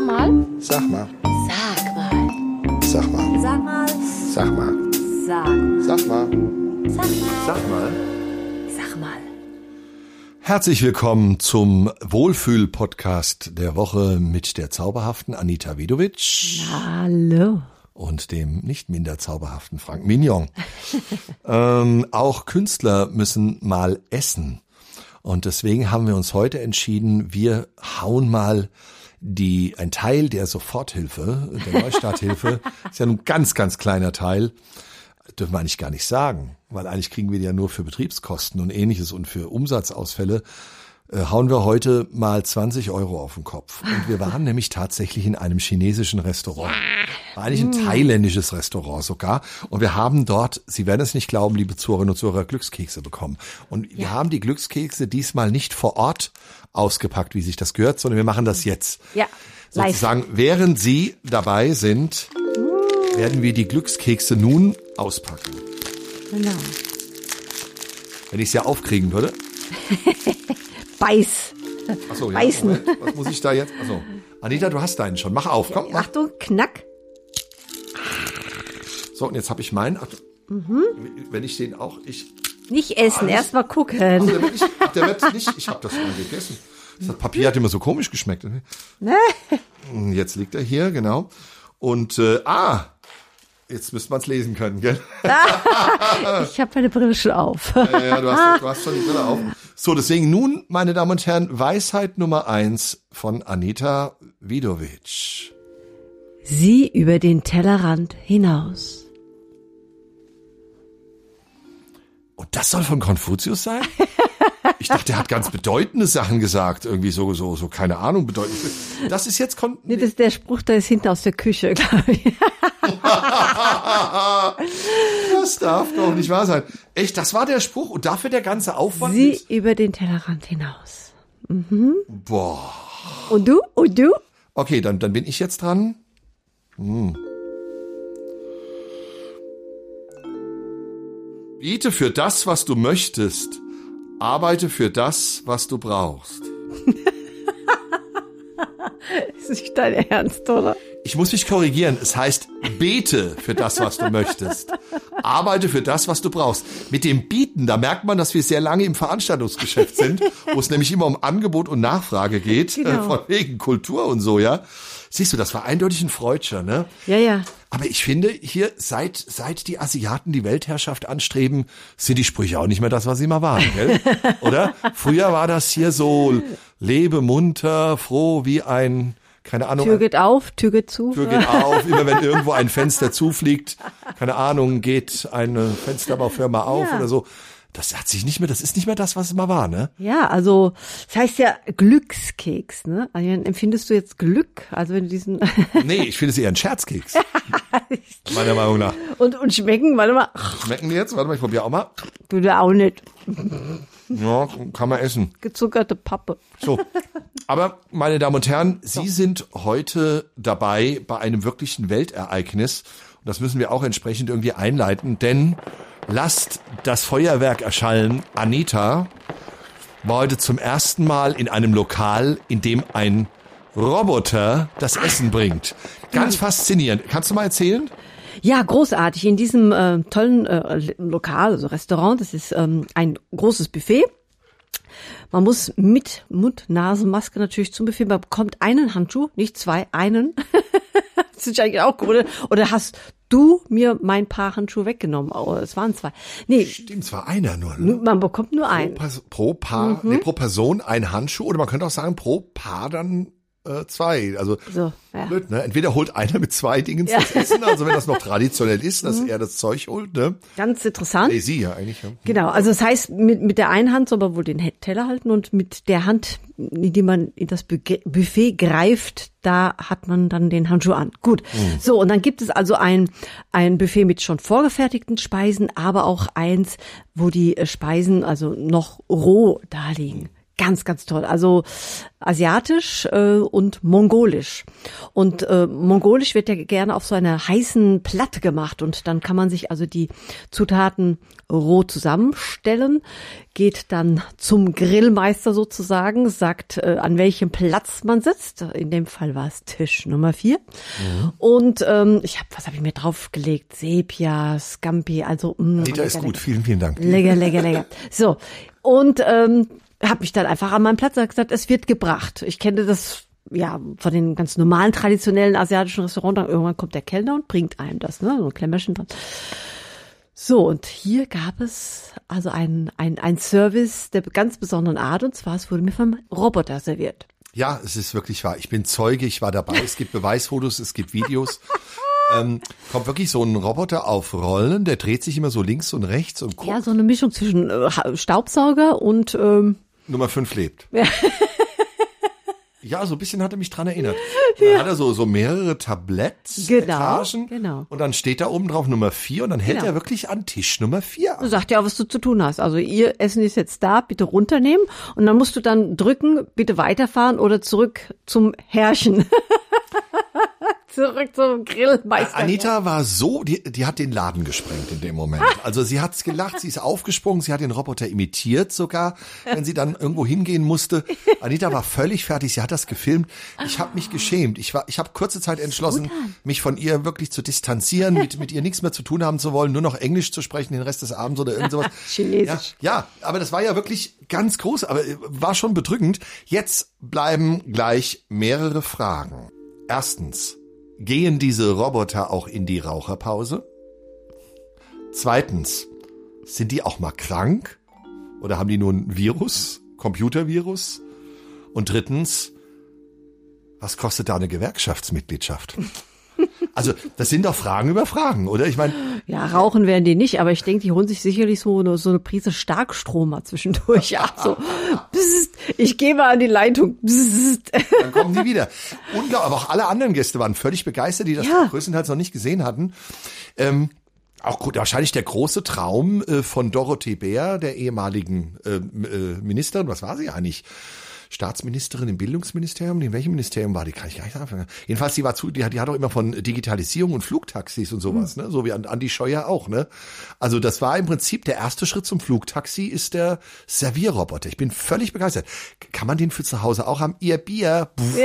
Sag mal. Sag mal. Sag mal. Sag mal. Sag mal. Sag mal. Sag. Mal. Sag mal. Sag mal. Sag mal. Herzlich willkommen zum Wohlfühl-Podcast der Woche mit der zauberhaften Anita Vidovic Hallo. und dem nicht minder zauberhaften Frank Mignon. ähm, auch Künstler müssen mal essen. Und deswegen haben wir uns heute entschieden, wir hauen mal die, ein Teil der Soforthilfe, der Neustarthilfe, ist ja nun ganz, ganz kleiner Teil, dürfen wir eigentlich gar nicht sagen, weil eigentlich kriegen wir die ja nur für Betriebskosten und ähnliches und für Umsatzausfälle, äh, hauen wir heute mal 20 Euro auf den Kopf. Und wir waren nämlich tatsächlich in einem chinesischen Restaurant. War eigentlich ein thailändisches Restaurant sogar. Und wir haben dort, Sie werden es nicht glauben, liebe Zuhörerinnen und Zuhörer, Glückskekse bekommen. Und wir haben die Glückskekse diesmal nicht vor Ort ausgepackt, wie sich das gehört, sondern wir machen das jetzt. Ja, live. Sozusagen, während Sie dabei sind, werden wir die Glückskekse nun auspacken. Genau. Wenn ich es ja aufkriegen würde. Beiß. Achso, ja, Beißen. Moment, was muss ich da jetzt? Achso. Anita, du hast deinen schon. Mach auf, komm, mach. Achtung, knack. So, und jetzt habe ich meinen. Ach, Wenn ich den auch, ich. Nicht essen, nicht- erst mal Ach, gucken. der wird nicht, der wird nicht, ich habe das mal gegessen. Das Papier hat immer so komisch geschmeckt. Ne? Jetzt liegt er hier, genau. Und, äh, ah, jetzt müsste man es lesen können, gell? Ich habe meine Brille schon auf. Ja, ja, du, hast, du hast schon die Brille auf. So, deswegen nun, meine Damen und Herren, Weisheit Nummer eins von Anita Vidovic. Sieh über den Tellerrand hinaus. Und das soll von Konfuzius sein? Ich dachte, der hat ganz bedeutende Sachen gesagt, irgendwie so, so, so, keine Ahnung, bedeutend. Das ist jetzt Kon Nee, das ist der Spruch, der ist hinten aus der Küche, glaube ich. Das darf doch nicht wahr sein. Echt, das war der Spruch und dafür der ganze Aufwand. Sieh mit- über den Tellerrand hinaus. Boah. Und du? Und du? Okay, dann, dann bin ich jetzt dran. Hm. Biete für das, was du möchtest. Arbeite für das, was du brauchst. Ist nicht dein Ernst, oder? Ich muss mich korrigieren. Es heißt, bete für das, was du möchtest. Arbeite für das, was du brauchst. Mit dem Bieten, da merkt man, dass wir sehr lange im Veranstaltungsgeschäft sind, wo es nämlich immer um Angebot und Nachfrage geht, Genau. äh, von wegen Kultur und so, ja. Siehst du, das war eindeutig ein Freudscher, ne? Ja, ja. Aber ich finde, hier, seit, seit die Asiaten die Weltherrschaft anstreben, sind die Sprüche auch nicht mehr das, was sie mal waren, gell? Oder? Früher war das hier so, lebe munter, froh wie ein, keine Ahnung, Tür geht auf, Tür geht zu. Tür geht auf, immer wenn irgendwo ein Fenster zufliegt, keine Ahnung, geht eine Fensterbaufirma auf Ja. oder so. Das hat sich nicht mehr, das ist nicht mehr das, was es mal war, ne? Ja, also das heißt ja Glückskeks, ne? Also, empfindest du jetzt Glück? Also wenn du diesen Nee, ich finde es eher ein Scherzkeks. Meiner Meinung nach. und und schmecken, warte mal, Schmecken die jetzt? Warte mal, ich probiere auch mal. würde auch nicht Ja, kann man essen. gezuckerte Pappe. So. Aber, meine Damen und Herren, Sie sind heute dabei bei einem wirklichen Weltereignis. Und das müssen wir auch entsprechend irgendwie einleiten, denn lasst das Feuerwerk erschallen. Anita war heute zum ersten Mal in einem Lokal, in dem ein Roboter das Essen bringt. Ganz faszinierend. Kannst du mal erzählen? Ja, großartig. In diesem äh, tollen äh, Lokal, also Restaurant, das ist ähm, ein großes Buffet. Man muss mit Mund-Nase-Maske natürlich zum Buffet, man bekommt einen Handschuh, nicht zwei, einen. das ist eigentlich auch. Oder, oder hast du mir mein Paar Handschuhe weggenommen? Oh, es waren zwei. Nee, Stimmt, es war einer nur. Ne? man bekommt nur Pro, einen. Pers pro Paar, nee, pro Person ein Handschuh oder man könnte auch sagen, pro Paar dann äh, zwei. Also So, ja. blöd, ne? Entweder holt einer mit zwei Dingen das Essen, also wenn das noch traditionell ist, dass er das Zeug holt, ne? Ganz interessant. Nee, sie ja eigentlich. Ja. Genau, also das heißt, mit, mit der einen Hand soll man wohl den Teller halten und mit der Hand, in die man in das Buffet greift, da hat man dann den Handschuh an. Gut. So, und dann gibt es also ein, ein Buffet mit schon vorgefertigten Speisen, aber auch eins, wo die äh, Speisen also noch roh da liegen. Ganz, ganz toll. Also asiatisch äh, und mongolisch. Und äh, mongolisch wird ja gerne auf so einer heißen Platte gemacht und dann kann man sich also die Zutaten roh zusammenstellen, geht dann zum Grillmeister sozusagen, sagt, äh, an welchem Platz man sitzt. In dem Fall war es Tisch Nummer vier. Und ähm, ich habe, was habe ich mir draufgelegt? Sepia, Scampi, also mh, Dieter ist lecker, gut, lecker. vielen, vielen Dank. Lecker, lecker, lecker. So, und ähm, habe mich dann einfach an meinen Platz gesagt, es wird gebracht. Ich kenne das ja von den ganz normalen traditionellen asiatischen Restaurants. Dann irgendwann kommt der Kellner und bringt einem das, ne, so ein Klemmerchen dran. So, und hier gab es also ein, ein, ein Service der ganz besonderen Art, und zwar es wurde mir vom Roboter serviert. Ja, es ist wirklich wahr. Ich bin Zeuge, ich war dabei. Es gibt Beweisfotos, es gibt Videos. ähm, kommt wirklich so ein Roboter auf Rollen, der dreht sich immer so links und rechts und guckt. Ja, so eine Mischung zwischen äh, Staubsauger und ähm, Nummer 5 lebt. Ja. so ein bisschen hat er mich dran erinnert. Und Dann hat er so, so mehrere Tabletts, Genau, Etagen. genau. Und dann steht da oben drauf Nummer 4 und dann hält Genau. er wirklich an Tisch Nummer 4. Du sagt ja, was du zu tun hast. Also ihr Essen ist jetzt da, bitte runternehmen und dann musst du dann drücken, bitte weiterfahren oder zurück zum Herrchen. zurück zum Grillmeister. Anita war so, die, die hat den Laden gesprengt in dem Moment. Also sie hat's gelacht, sie ist aufgesprungen, sie hat den Roboter imitiert sogar, wenn sie dann irgendwo hingehen musste. Anita war völlig fertig, sie hat das gefilmt. Ich habe mich geschämt. Ich war, ich habe kurze Zeit entschlossen, mich von ihr wirklich zu distanzieren, mit, mit ihr nichts mehr zu tun haben zu wollen, nur noch Englisch zu sprechen den Rest des Abends oder irgend sowas. Chinesisch. Ja, ja, aber das war ja wirklich ganz groß, aber äh, war schon bedrückend. Jetzt bleiben gleich mehrere Fragen. Erstens, gehen diese Roboter auch in die Raucherpause? Zweitens, sind die auch mal krank? Oder haben die nur ein Virus? Computervirus? Und drittens, was kostet da eine Gewerkschaftsmitgliedschaft? Also, das sind doch Fragen über Fragen, oder? Ich meine, Ja, rauchen werden die nicht, aber ich denke, die holen sich sicherlich so eine, so eine Prise Starkstrom mal zwischendurch ab. So, bzzzt, ich gehe mal an die Leitung. Dann kommen die wieder. Unglaublich, aber auch alle anderen Gäste waren völlig begeistert, die das Ja. größtenteils noch nicht gesehen hatten. Ähm, auch gut, wahrscheinlich der große Traum äh, von Dorothee Bär, der ehemaligen äh, äh, Ministerin, was war sie eigentlich? Staatsministerin im Bildungsministerium, in welchem Ministerium war die? Kann ich gar nicht sagen. Jedenfalls, die war zu, die hat, die hat auch immer von Digitalisierung und Flugtaxis und sowas, ne? So wie an Andi Scheuer auch, ne? Also das war im Prinzip der erste Schritt zum Flugtaxi ist der Servierroboter. Ich bin völlig begeistert. Kann man den für zu Hause auch haben? Ihr Bier. Pff,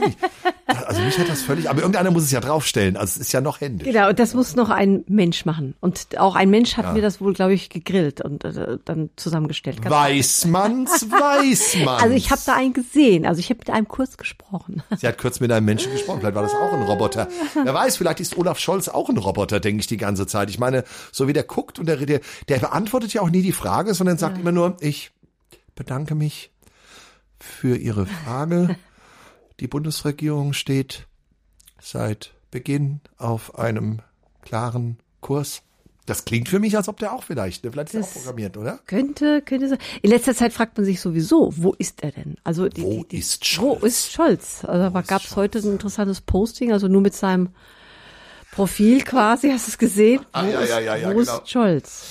nicht. Also mich hat das völlig, aber irgendeiner muss es ja draufstellen. Also es ist ja noch händisch. Genau, und das muss noch ein Mensch machen. Und auch ein Mensch hat mir das wohl, glaube ich, gegrillt und äh, dann zusammengestellt. Ganz- Weiß man's, weiß man's. Also ich habe da einen gesehen. Also ich habe mit einem kurz gesprochen. Sie hat kurz mit einem Menschen gesprochen, vielleicht war das auch ein Roboter. Wer weiß, vielleicht ist Olaf Scholz auch ein Roboter, denke ich die ganze Zeit. Ich meine, so wie der guckt und der, der, der beantwortet ja auch nie die Frage, sondern sagt immer nur, ich bedanke mich für Ihre Frage. Die Bundesregierung steht seit Beginn auf einem klaren Kurs. Das klingt für mich, als ob der auch vielleicht, ne? vielleicht ist er auch programmiert, oder? Könnte, könnte sein. In letzter Zeit fragt man sich sowieso, wo ist er denn? Also die, Wo die, die, ist Wo Scholz? ist Scholz? Also da gab es heute ein interessantes Posting, also nur mit seinem Profil quasi, hast du es gesehen? Ah, wo ja, ist, ja, ja, ja, wo genau. ist Scholz?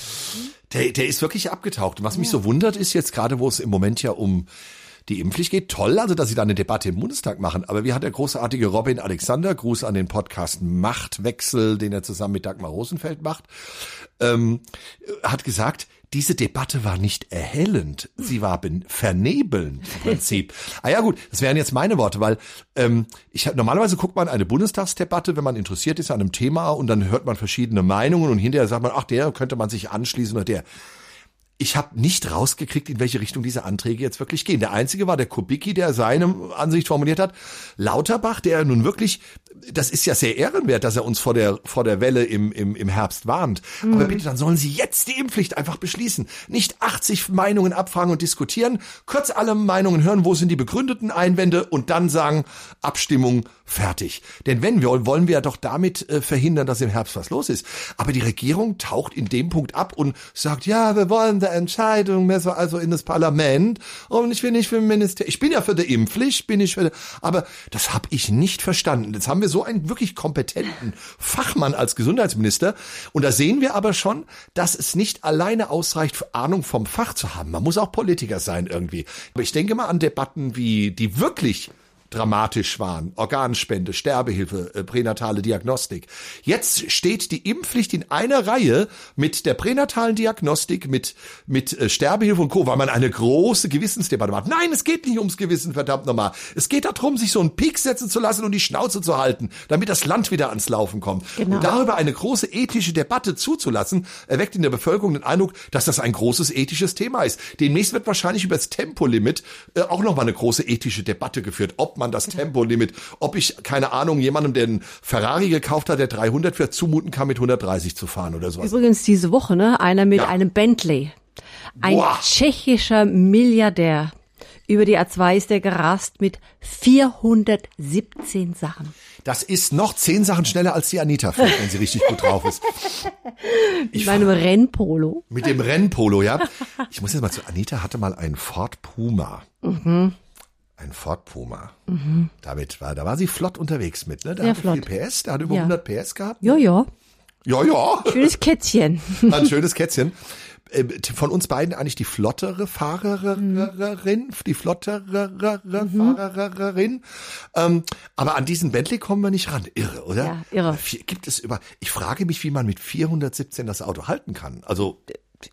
Der, der ist wirklich abgetaucht. Und was mich so wundert, ist jetzt gerade, wo es im Moment ja um die Impfpflicht geht, toll, also dass sie da eine Debatte im Bundestag machen. Aber wie hat der großartige Robin Alexander, Gruß an den Podcast Machtwechsel, den er zusammen mit Dagmar Rosenfeld macht, ähm, hat gesagt, diese Debatte war nicht erhellend, sie war vernebelnd im Prinzip. ah ja gut, das wären jetzt meine Worte, weil ähm, ich hab- normalerweise guckt man eine Bundestagsdebatte, wenn man interessiert ist an einem Thema und dann hört man verschiedene Meinungen und hinterher sagt man, ach der könnte man sich anschließen oder der. Ich habe nicht rausgekriegt, in welche Richtung diese Anträge jetzt wirklich gehen. Der einzige war der Kubicki, der seine Ansicht formuliert hat. Lauterbach, der nun wirklich, das ist ja sehr ehrenwert, dass er uns vor der, vor der Welle im, im, im Herbst warnt. Aber bitte, dann sollen Sie jetzt die Impfpflicht einfach beschließen. Nicht 80 Meinungen abfragen und diskutieren, kurz alle Meinungen hören, wo sind die begründeten Einwände und dann sagen, Abstimmung fertig. Denn wenn wir wollen, wir ja doch damit äh, verhindern, dass im Herbst was los ist. Aber die Regierung taucht in dem Punkt ab und sagt, ja, wir wollen der Entscheidung so also in das Parlament und ich bin nicht für ein Ministerium. Ich bin ja für die Impfpflicht, bin ich für die, aber das habe ich nicht verstanden. Jetzt haben wir so einen wirklich kompetenten Fachmann als Gesundheitsminister. Und da sehen wir aber schon, dass es nicht alleine ausreicht, Ahnung vom Fach zu haben. Man muss auch Politiker sein irgendwie. Aber ich denke mal an Debatten wie, die wirklich dramatisch waren. Organspende, Sterbehilfe, äh, pränatale Diagnostik. Jetzt steht die Impfpflicht in einer Reihe mit der pränatalen Diagnostik, mit, mit äh, Sterbehilfe und Co., weil man eine große Gewissensdebatte macht. Nein, es geht nicht ums Gewissen, verdammt nochmal. Es geht darum, sich so einen Peak setzen zu lassen und die Schnauze zu halten, damit das Land wieder ans Laufen kommt. Genau. Und darüber eine große ethische Debatte zuzulassen, erweckt in der Bevölkerung den Eindruck, dass das ein großes ethisches Thema ist. Demnächst wird wahrscheinlich über das Tempolimit äh, auch nochmal eine große ethische Debatte geführt, ob man das Tempolimit, ob ich, keine Ahnung, jemandem, der einen Ferrari gekauft hat, der 300 fährt, zumuten kann, mit 130 zu fahren oder sowas. Übrigens diese Woche, ne? Einer mit Ja. einem Bentley. Ein Boah. tschechischer Milliardär. Über die A2 ist er gerast mit 417 Sachen. Das ist noch zehn Sachen schneller als die Anita fährt, wenn sie richtig gut drauf ist. In meinem Rennpolo. Mit dem Rennpolo, ja. Ich muss jetzt mal zu, Anita hatte mal einen Ford Puma. Ein Ford Puma. Damit war, da war sie flott unterwegs mit, ne? Der Sehr hatte flott. viel PS, der hat über Ja. 100 PS gehabt. Ja, ja. Ja, ja. Schönes Kätzchen. Ein schönes Kätzchen. Äh, Von uns beiden eigentlich die flottere Fahrerin, die flottere Fahrerin. Ähm, aber an diesen Bentley kommen wir nicht ran. Irre, oder? Ja, irre. Vier- Gibt es über, ich frage mich, wie man mit 417 das Auto halten kann. Also,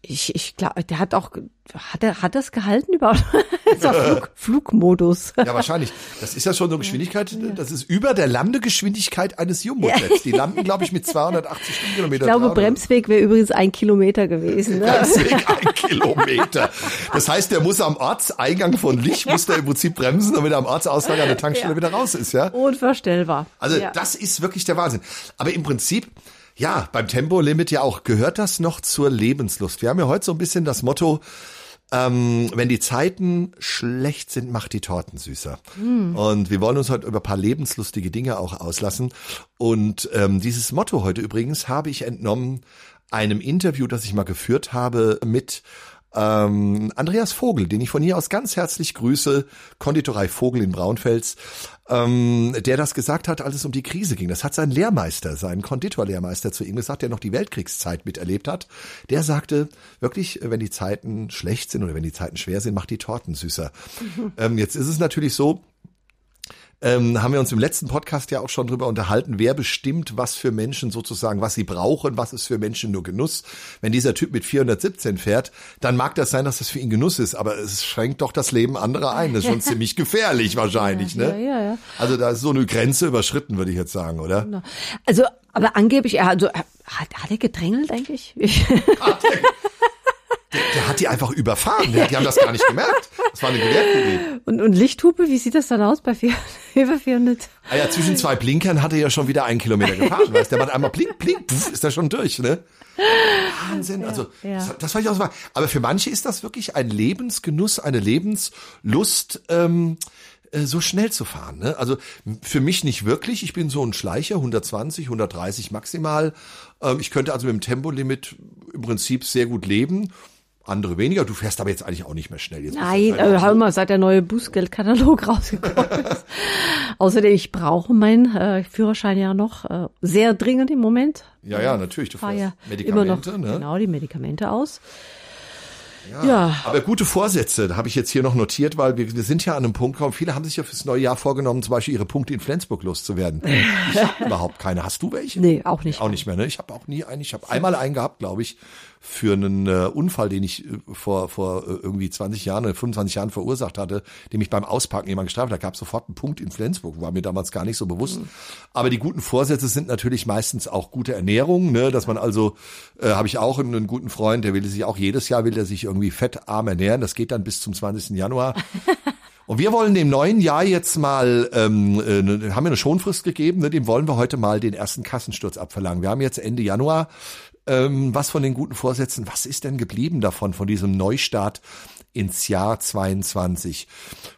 Ich, ich glaube, der hat auch, hat er, hat das gehalten überhaupt? Auch Flug, Flugmodus. ja, wahrscheinlich. Das ist ja schon so eine Geschwindigkeit, das ist über der Landegeschwindigkeit eines Jumbo-Jets. Die landen, glaube ich, mit 280 Stundenkilometer. Ich glaube, Bremsweg wäre übrigens ein Kilometer gewesen. Ne? Deswegen ein Kilometer. Das heißt, der muss am Ortseingang von Lich, muss der im Prinzip bremsen, damit er am Ortsausgang an der Tankstelle wieder raus ist, ja? Unvorstellbar. Also ja. das ist wirklich der Wahnsinn. Aber im Prinzip, ja, beim Tempolimit ja auch, gehört das noch zur Lebenslust. Wir haben ja heute so ein bisschen das Motto, ähm, wenn die Zeiten schlecht sind, macht die Torten süßer. Und wir wollen uns heute über ein paar lebenslustige Dinge auch auslassen. Und ähm, dieses Motto heute übrigens habe ich entnommen einem Interview, das ich mal geführt habe mit ähm, Andreas Vogel, den ich von hier aus ganz herzlich grüße, Konditorei Vogel in Braunfels, ähm, der das gesagt hat, als es um die Krise ging. Das hat sein Lehrmeister, sein Konditorlehrmeister zu ihm gesagt, der noch die Weltkriegszeit miterlebt hat. Der sagte wirklich, wenn die Zeiten schlecht sind oder wenn die Zeiten schwer sind, macht die Torten süßer. ähm, jetzt ist es natürlich so, ähm, haben wir uns im letzten Podcast ja auch schon drüber unterhalten, wer bestimmt, was für Menschen sozusagen, was sie brauchen, was ist für Menschen nur Genuss. Wenn dieser Typ mit 417 fährt, dann mag das sein, dass das für ihn Genuss ist, aber es schränkt doch das Leben anderer ein. Das ist schon ziemlich gefährlich wahrscheinlich, Ja, ne? ja, ja. Also da ist so eine Grenze überschritten, würde ich jetzt sagen, oder? Also, aber angeblich, er, also, hat, hat er gedrängelt eigentlich? Ich, Der hat die einfach überfahren. Die, die haben das gar nicht gemerkt. Das war eine Gewehrkugel. und, und Lichthupe, wie sieht das dann aus bei vier, über 400? Ah ja, zwischen zwei Blinkern hat er ja schon wieder einen Kilometer gefahren. Weißt du, der macht einmal blink, blink, pf, ist er schon durch, ne? Wahnsinn. Also, ja. das, das war ich auch so. Aber für manche ist das wirklich ein Lebensgenuss, eine Lebenslust, ähm, äh, so schnell zu fahren. Ne? Also für mich nicht wirklich. Ich bin so ein Schleicher, 120, 130 maximal. Ähm, ich könnte also mit dem Tempolimit im Prinzip sehr gut leben. Andere weniger. Du fährst aber jetzt eigentlich auch nicht mehr schnell. Jetzt Nein, äh, hör mal, seit der neue Bußgeldkatalog rausgekommen ist. Außerdem, ich brauche meinen äh, Führerschein ja noch äh, sehr dringend im Moment. Ja, ja, natürlich. Du fährst ja immer noch Medikamente, ne? genau die Medikamente aus. Ja. Ja. Aber gute Vorsätze, da habe ich jetzt hier noch notiert, weil wir, wir sind ja an einem Punkt gekommen. Viele haben sich ja fürs neue Jahr vorgenommen, zum Beispiel ihre Punkte in Flensburg loszuwerden. Ich habe überhaupt keine. Hast du welche? Nee, auch nicht. Auch nicht mehr, ne? Ich habe auch nie einen. Ich habe einmal einen gehabt, glaube ich, für einen äh, Unfall, den ich äh, vor vor äh, irgendwie 20 Jahren oder 25 Jahren verursacht hatte, dem ich beim Ausparken jemand gestraft hat. Da gab es sofort einen Punkt in Flensburg, war mir damals gar nicht so bewusst. Aber die guten Vorsätze sind natürlich meistens auch gute Ernährung, ne? Dass man also, äh, habe ich auch einen, einen guten Freund, der will sich auch jedes Jahr will er sich irgendwie fettarm ernähren. Das geht dann bis zum 20. Januar. Und wir wollen dem neuen Jahr jetzt mal, ähm, äh, ne- haben wir eine Schonfrist gegeben, ne, dem wollen wir heute mal den ersten Kassensturz abverlangen. Wir haben jetzt Ende Januar. Ähm, was von den guten Vorsätzen, was ist denn geblieben davon, von diesem Neustart ins Jahr 22?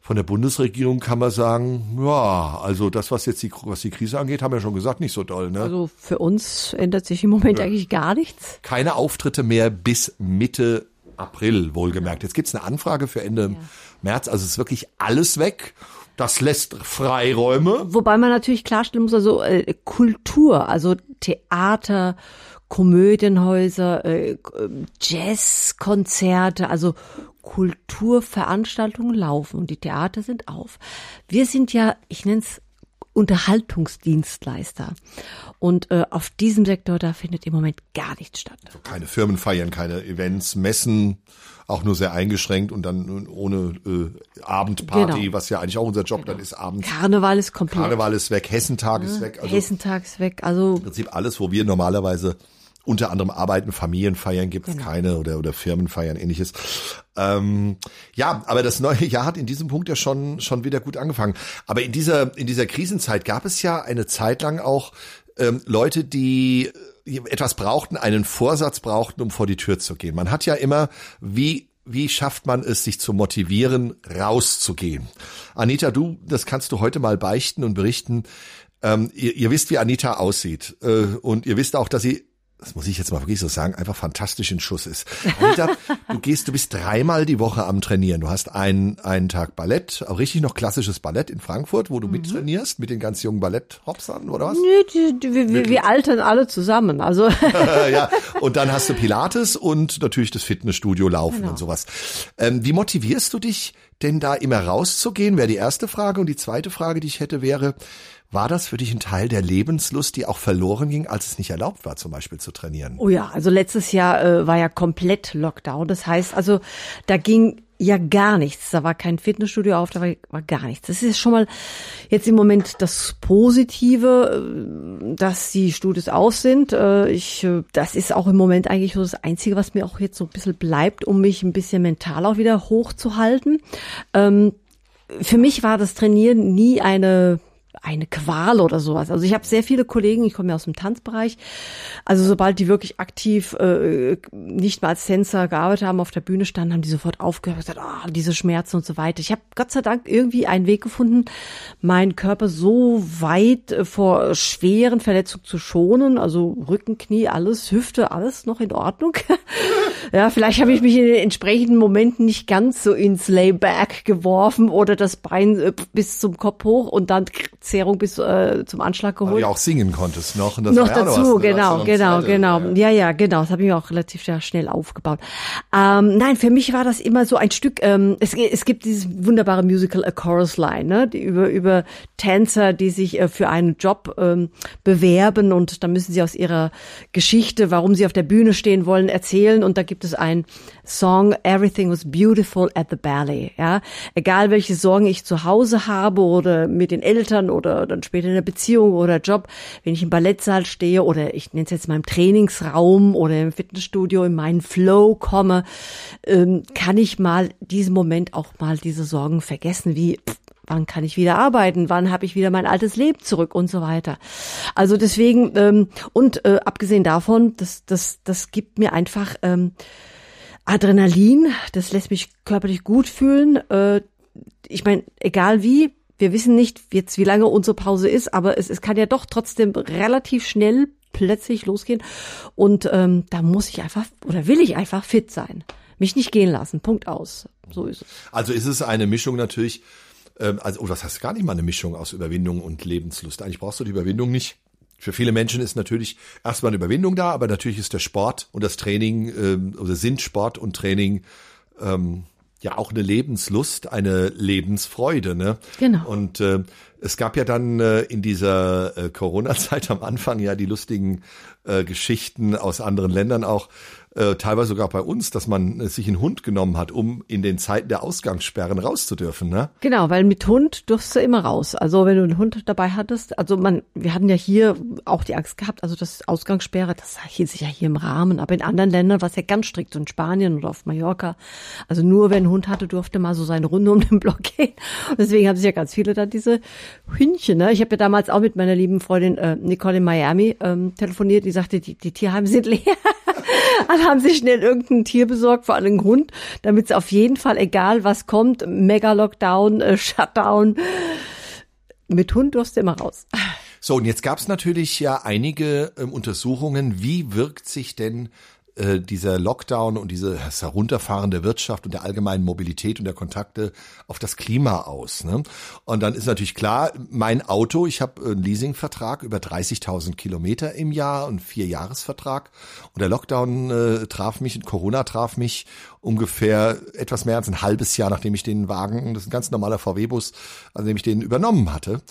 Von der Bundesregierung kann man sagen, ja, also das, was jetzt die, was die Krise angeht, haben wir schon gesagt, nicht so doll. Ne? Also für uns ändert sich im Moment eigentlich gar nichts. keine Auftritte mehr bis Mitte April, wohlgemerkt. Jetzt gibt's eine Anfrage für Ende März, also ist wirklich alles weg. Das lässt Freiräume. Wobei man natürlich klarstellen muss, also äh, Kultur, also Theater, Komödienhäuser, äh, Jazzkonzerte, also Kulturveranstaltungen laufen und die Theater sind auf. Wir sind ja, ich nenne es Unterhaltungsdienstleister. Und äh, auf diesem Sektor, da findet im Moment gar nichts statt. Keine Firmen feiern, keine Events, Messen, auch nur sehr eingeschränkt und dann ohne äh, Abendparty, Genau. was ja eigentlich auch unser Job dann ist, abends. Karneval ist komplett. Karneval ist weg, Hessentag ist weg. Also Hessentag ist weg. Also im Prinzip alles, wo wir normalerweise unter anderem arbeiten, Familienfeiern gibt's Genau. keine oder, oder Firmenfeiern, ähnliches. Ähm, ja, aber das neue Jahr hat in diesem Punkt ja schon, schon wieder gut angefangen. Aber in dieser, in dieser Krisenzeit gab es ja eine Zeit lang auch ähm, Leute, die äh, etwas brauchten, einen Vorsatz brauchten, um vor die Tür zu gehen. Man hat ja immer, wie wie schafft man es, sich zu motivieren, rauszugehen? Anita, du, das kannst du heute mal beichten und berichten. Ähm, ihr, ihr wisst, wie Anita aussieht. Äh, und ihr wisst auch, dass sie das muss ich jetzt mal wirklich so sagen, einfach fantastisch in Schuss ist. Anita, du gehst, du bist dreimal die Woche am Trainieren. Du hast einen, einen Tag Ballett, auch richtig noch klassisches Ballett in Frankfurt, wo du mittrainierst mit den ganz jungen Ballett-Hopsern oder was? nö, die, die, wir, wir, wir altern alle zusammen. Also ja, und dann hast du Pilates und natürlich das Fitnessstudio laufen und sowas. Ähm, wie motivierst du dich denn da immer rauszugehen? Wäre die erste Frage. Und die zweite Frage, die ich hätte, wäre, war das für dich ein Teil der Lebenslust, die auch verloren ging, als es nicht erlaubt war, zum Beispiel zu trainieren? Oh ja, also letztes Jahr äh, war ja komplett Lockdown. Das heißt also, da ging ja gar nichts. Da war kein Fitnessstudio auf, da war, war gar nichts. Das ist schon mal jetzt im Moment das Positive, äh, dass die Studios auf sind. Äh, Ich, äh, das ist auch im Moment eigentlich so das Einzige, was mir auch jetzt so ein bisschen bleibt, um mich ein bisschen mental auch wieder hochzuhalten. Ähm, für mich war das Trainieren nie eine eine Qual oder sowas. Also ich habe sehr viele Kollegen, ich komme ja aus dem Tanzbereich, also sobald die wirklich aktiv äh, nicht mal als Tänzer gearbeitet haben, auf der Bühne standen, haben die sofort aufgehört, gesagt, ah, diese Schmerzen und so weiter. Ich habe Gott sei Dank irgendwie einen Weg gefunden, meinen Körper so weit äh, vor schweren Verletzungen zu schonen, also Rücken, Knie, alles, Hüfte, alles noch in Ordnung. ja, vielleicht habe ich mich in den entsprechenden Momenten nicht ganz so ins Layback geworfen oder das Bein äh, bis zum Kopf hoch und dann Zerrung bis äh, zum Anschlag Weil du geholt. ja auch singen konntest noch. Noch dazu, ne? Genau, genau, zweite, genau. ja. Ja, genau. Das habe ich mir auch relativ schnell aufgebaut. Ähm, nein, für mich war das immer so ein Stück. Ähm, es, es gibt dieses wunderbare Musical A Chorus Line, ne, die über über Tänzer, die sich äh, für einen Job ähm, bewerben und da müssen sie aus ihrer Geschichte, warum sie auf der Bühne stehen wollen, erzählen. Und da gibt es ein Song Everything was beautiful at the ballet. Ja, egal welche Sorgen ich zu Hause habe oder mit den Eltern oder dann später in der Beziehung oder Job, wenn ich im Ballettsaal stehe oder ich nenne es jetzt mal im Trainingsraum oder im Fitnessstudio in meinen Flow komme, ähm, kann ich mal diesen Moment auch mal diese Sorgen vergessen, wie wann kann ich wieder arbeiten, wann habe ich wieder mein altes Leben zurück und so weiter. Also deswegen ähm, und äh, abgesehen davon, das das das gibt mir einfach ähm, Adrenalin, das lässt mich körperlich gut fühlen. Äh, ich meine, egal wie, wir wissen nicht jetzt, wie lange unsere Pause ist, aber es, es kann ja doch trotzdem relativ schnell plötzlich losgehen. Und ähm, da muss ich einfach oder will ich einfach fit sein. Mich nicht gehen lassen. Punkt aus. So ist es. Also ist es eine Mischung natürlich, ähm, also, oh, das heißt gar nicht mal eine Mischung aus Überwindung und Lebenslust. Eigentlich brauchst du die Überwindung nicht. Für viele Menschen ist natürlich erstmal eine Überwindung da, aber natürlich ist der Sport und das Training, ähm, oder sind Sport und Training ähm, ja auch eine Lebenslust, eine Lebensfreude. Ne? Genau. Und äh, es gab ja dann äh, in dieser äh, Corona-Zeit am Anfang ja die lustigen äh, Geschichten aus anderen Ländern auch, äh, teilweise sogar bei uns, dass man äh, sich einen Hund genommen hat, um in den Zeiten der Ausgangssperren raus zu dürfen. Ne? Genau, weil mit Hund durfst du immer raus. Also wenn du einen Hund dabei hattest, also man, wir hatten ja hier auch die Angst gehabt, also das Ausgangssperre, das hielt sich ja hier im Rahmen, aber in anderen Ländern war es ja ganz strikt, so in Spanien oder auf Mallorca. Also nur wer einen Hund hatte, durfte mal so seine Runde um den Block gehen. Und deswegen haben sich ja ganz viele da diese Hündchen. Ne? Ich habe ja damals auch mit meiner lieben Freundin äh, Nicole in Miami ähm, telefoniert, die sagte, die, die Tierheime sind leer. Dann haben sie schnell irgendein Tier besorgt, vor allem einen Hund, damit es auf jeden Fall, egal was kommt, Mega-Lockdown, äh, Shutdown, mit Hund durfst du immer raus. So, und jetzt gab es natürlich ja einige ähm, Untersuchungen, wie wirkt sich denn äh, dieser Lockdown und dieses Herunterfahren der Wirtschaft und der allgemeinen Mobilität und der Kontakte auf das Klima aus. Ne? Und dann ist natürlich klar, mein Auto, ich habe einen Leasingvertrag über 30.000 Kilometer im Jahr und vier Jahresvertrag. Und der Lockdown äh, traf mich, Corona traf mich ungefähr etwas mehr als ein halbes Jahr, nachdem ich den Wagen, das ist ein ganz normaler VW-Bus, nachdem ich den übernommen hatte.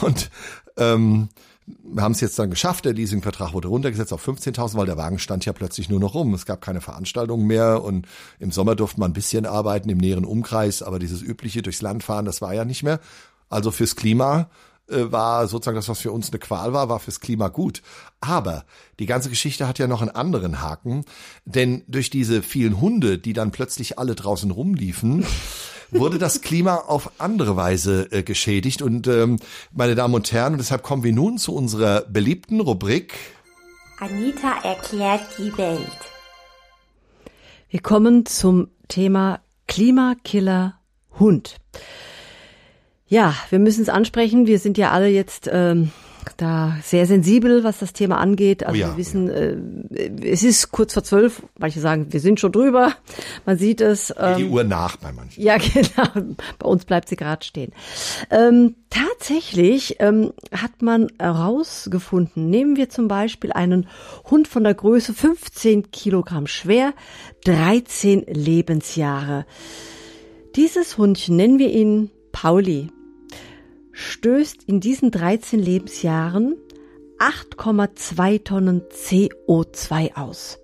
Und ähm, wir haben es jetzt dann geschafft, der Leasingvertrag wurde runtergesetzt auf 15.000, weil der Wagen stand ja plötzlich nur noch rum. Es gab keine Veranstaltungen mehr und im Sommer durfte man ein bisschen arbeiten im näheren Umkreis, aber dieses übliche durchs Land fahren, das war ja nicht mehr. Also fürs Klima war sozusagen das, was für uns eine Qual war, war fürs Klima gut. Aber die ganze Geschichte hat ja noch einen anderen Haken, denn durch diese vielen Hunde, die dann plötzlich alle draußen rumliefen, wurde das Klima auf andere Weise äh, geschädigt. Und ähm, meine Damen und Herren, und deshalb kommen wir nun zu unserer beliebten Rubrik. Anita erklärt die Welt. Wir kommen zum Thema Klimakiller Hund. Ja, wir müssen es ansprechen. Wir sind ja alle jetzt ähm, da sehr sensibel, was das Thema angeht. Also Oh ja, wir wissen, äh, es ist kurz vor zwölf. Manche sagen, wir sind schon drüber. Man sieht es. Die Ähm, Uhr nach bei manchen. ja, genau. Bei uns bleibt sie gerade stehen. Ähm, tatsächlich ähm, hat man herausgefunden, nehmen wir zum Beispiel einen Hund von der Größe 15 Kilogramm schwer, 13 Lebensjahre. Dieses Hundchen, nennen wir ihn Pauli, stößt in diesen 13 Lebensjahren 8,2 Tonnen CO2 aus.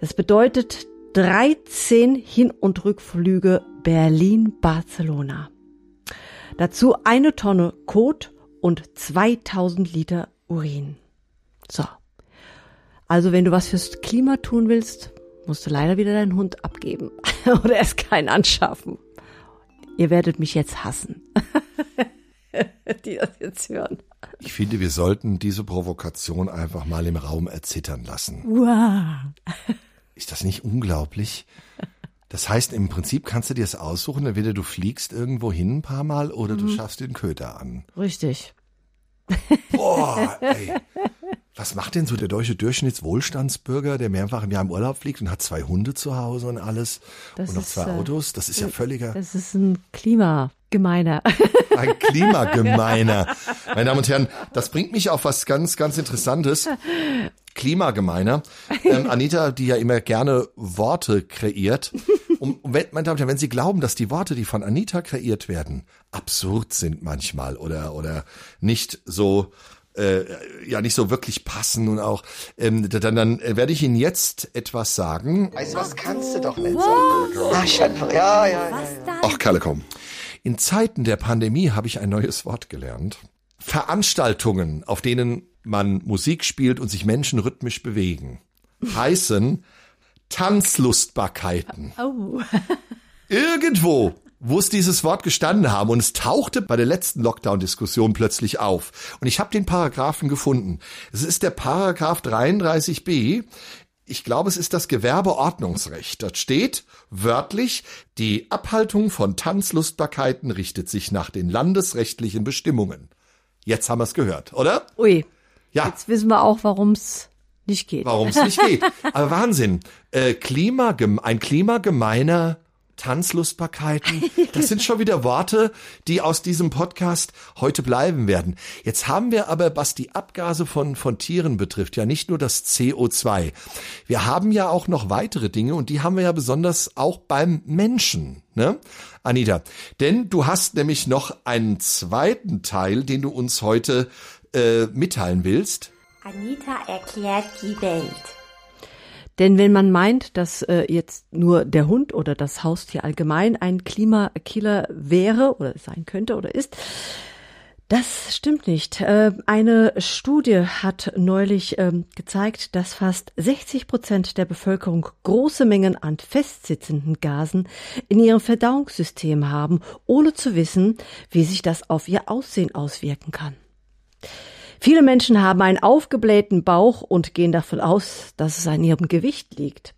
Das bedeutet 13 Hin- und Rückflüge Berlin-Barcelona. Dazu eine Tonne Kot und 2000 Liter Urin. So. Also wenn du was fürs Klima tun willst, musst du leider wieder deinen Hund abgeben oder erst keinen anschaffen. Ihr werdet mich jetzt hassen, die das jetzt hören. Ich finde, wir sollten diese Provokation einfach mal im Raum erzittern lassen. Wow. Ist das nicht unglaublich? Das heißt, im Prinzip kannst du dir das aussuchen, entweder du fliegst irgendwo hin ein paar Mal oder du schaffst den Köter an. Richtig. Boah, ey. Was macht denn so der deutsche Durchschnittswohlstandsbürger, der mehrfach im Jahr im Urlaub fliegt und hat zwei Hunde zu Hause und alles Das und noch zwei äh, Autos? Das ist ja völliger Das ist ein Klimagemeiner. ein Klimagemeiner. Meine Damen und Herren, das bringt mich auf was ganz, ganz Interessantes. Klimagemeiner. Ähm, Anita, die ja immer gerne Worte kreiert. Und wenn, meine Damen und Herren, wenn Sie glauben, dass die Worte, die von Anita kreiert werden, absurd sind manchmal oder, oder nicht so, äh, ja, nicht so wirklich passen und auch, ähm, dann, dann äh, werde ich Ihnen jetzt etwas sagen. Weißt du was, kannst du doch nicht sagen. Ach, Schöpfer, ja, ja, ja. Ach, Kalle, komm. In Zeiten der Pandemie habe ich ein neues Wort gelernt. Veranstaltungen, auf denen man Musik spielt und sich Menschen rhythmisch bewegen, heißen Tanzlustbarkeiten. Oh. Irgendwo muss dieses Wort gestanden haben und es tauchte bei der letzten Lockdown-Diskussion plötzlich auf. Und ich habe den Paragraphen gefunden. Es ist der Paragraph 33b. Ich glaube, es ist das Gewerbeordnungsrecht. Dort steht wörtlich, die Abhaltung von Tanzlustbarkeiten richtet sich nach den landesrechtlichen Bestimmungen. Jetzt haben wir es gehört, oder? Ui. Ja. Jetzt wissen wir auch, warum es nicht geht. Warum es nicht geht. Aber Wahnsinn. Äh, Klima, ein klimagemeiner Tanzlustbarkeiten. Das sind schon wieder Worte, die aus diesem Podcast heute bleiben werden. Jetzt haben wir aber, was die Abgase von, von Tieren betrifft, ja nicht nur das CO2. Wir haben ja auch noch weitere Dinge und die haben wir ja besonders auch beim Menschen, ne? Anita, denn du hast nämlich noch einen zweiten Teil, den du uns heute äh, mitteilen willst. Anita erklärt die Welt. Denn wenn man meint, dass äh, jetzt nur der Hund oder das Haustier allgemein ein Klimakiller wäre oder sein könnte oder ist, das stimmt nicht. Äh, eine Studie hat neulich ähm, gezeigt, dass fast 60 Prozent der Bevölkerung große Mengen an festsitzenden Gasen in ihrem Verdauungssystem haben, ohne zu wissen, wie sich das auf ihr Aussehen auswirken kann. Viele Menschen haben einen aufgeblähten Bauch und gehen davon aus, dass es an ihrem Gewicht liegt.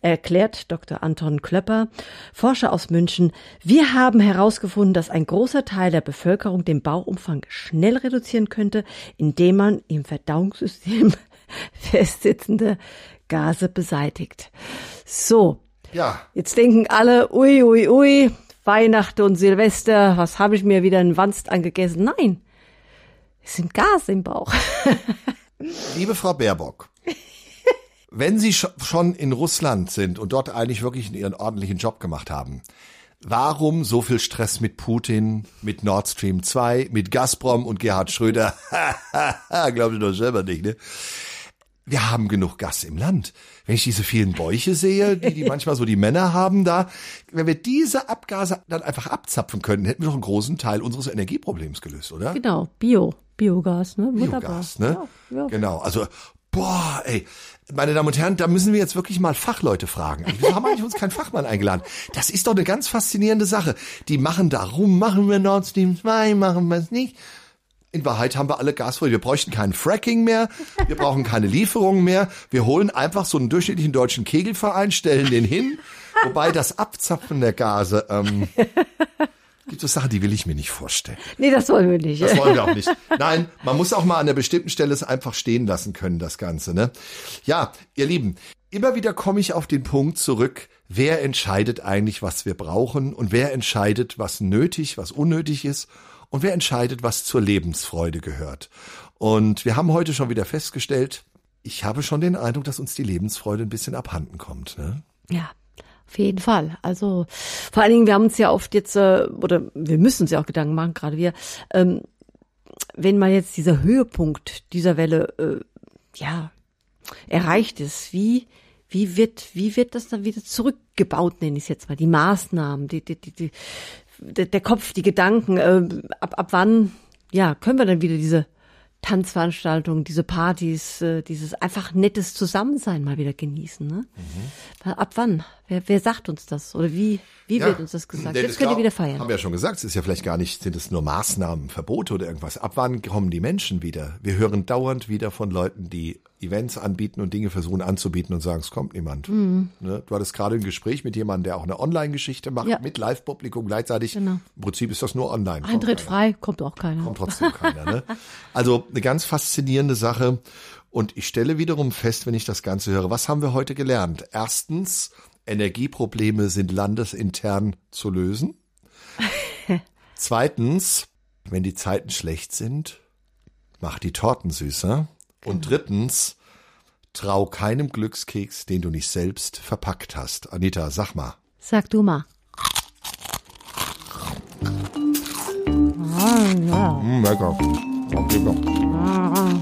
Erklärt Dr. Anton Klöpper, Forscher aus München, wir haben herausgefunden, dass ein großer Teil der Bevölkerung den Bauchumfang schnell reduzieren könnte, indem man im Verdauungssystem festsitzende Abgase beseitigt. So, Ja, jetzt denken alle, ui, ui, ui, Weihnachten und Silvester, was habe ich mir wieder in Wanst angegessen? Nein, sind Gase im Bauch. liebe Frau Baerbock, wenn Sie sch- schon in Russland sind und dort eigentlich wirklich Ihren ordentlichen Job gemacht haben, warum so viel Stress mit Putin, mit Nord Stream 2, mit Gazprom und Gerhard Schröder? Glauben Sie doch selber nicht, ne? Wir haben genug Gas im Land. Wenn ich diese vielen Bäuche sehe, die, die manchmal so die Männer haben da, wenn wir diese Abgase dann einfach abzapfen können, hätten wir doch einen großen Teil unseres Energieproblems gelöst, oder? Genau, Bio, Biogas, ne? Wunderbar. Biogas, ne? Ja, ja. Genau, also, boah, ey, meine Damen und Herren, da müssen wir jetzt wirklich mal Fachleute fragen. Wieso haben wir eigentlich uns keinen Fachmann eingeladen? Das ist doch eine ganz faszinierende Sache. Die machen da rum, machen wir Nord Stream 2, machen wir es nicht. In Wahrheit haben wir alle Gasfreude. Wir bräuchten kein Fracking mehr. Wir brauchen keine Lieferungen mehr. Wir holen einfach so einen durchschnittlichen deutschen Kegelverein, stellen den hin. Wobei das Abzapfen der Gase, ähm, gibt es Sachen, die will ich mir nicht vorstellen. Nee, das wollen wir nicht. Das wollen wir auch nicht. Nein, man muss auch mal an einer bestimmten Stelle es einfach stehen lassen können, das Ganze, ne? Ja, ihr Lieben, immer wieder komme ich auf den Punkt zurück, wer entscheidet eigentlich, was wir brauchen und wer entscheidet, was nötig, was unnötig ist und wer entscheidet, was zur Lebensfreude gehört. Und wir haben heute schon wieder festgestellt, ich habe schon den Eindruck, dass uns die Lebensfreude ein bisschen abhanden kommt, ne? Ja, auf jeden Fall. Also vor allen Dingen, wir haben uns ja oft jetzt, äh, oder wir müssen uns ja auch Gedanken machen, gerade wir, ähm, wenn mal jetzt dieser Höhepunkt dieser Welle, äh, ja, erreicht ist, wie, wie wird, wie wird das dann wieder zurückgebaut, nenne ich es jetzt mal, die Maßnahmen, die, die, die, die, der Kopf, die Gedanken, äh, ab, ab wann, ja, können wir dann wieder diese Tanzveranstaltungen, diese Partys, äh, dieses einfach nettes Zusammensein mal wieder genießen. Ne? Weil Ab wann? Wer, wer sagt uns das? Oder wie, wie wird uns das gesagt? Jetzt es könnt ihr glaub- wieder feiern. Haben wir ja schon gesagt, es ist ja vielleicht gar nicht, sind es nur Maßnahmen, Verbote oder irgendwas. Ab wann kommen die Menschen wieder? Wir hören dauernd wieder von Leuten, die Events anbieten und Dinge versuchen anzubieten und sagen, es kommt niemand. Mhm. Ne? Du hattest gerade ein Gespräch mit jemandem, der auch eine Online-Geschichte macht, Ja. mit Live-Publikum gleichzeitig. Genau. Im Prinzip ist das nur online. Kommt Eintritt keiner. frei, kommt auch keiner. Kommt trotzdem keiner. Ne? Also eine ganz faszinierende Sache. Und ich stelle wiederum fest, wenn ich das Ganze höre, was haben wir heute gelernt? Erstens, Energieprobleme sind landesintern zu lösen. Zweitens, wenn die Zeiten schlecht sind, mach die Torten süßer. Und drittens, trau keinem Glückskeks, den du nicht selbst verpackt hast. Anita, sag mal. Sag du mal. Mm, lecker. Lecker.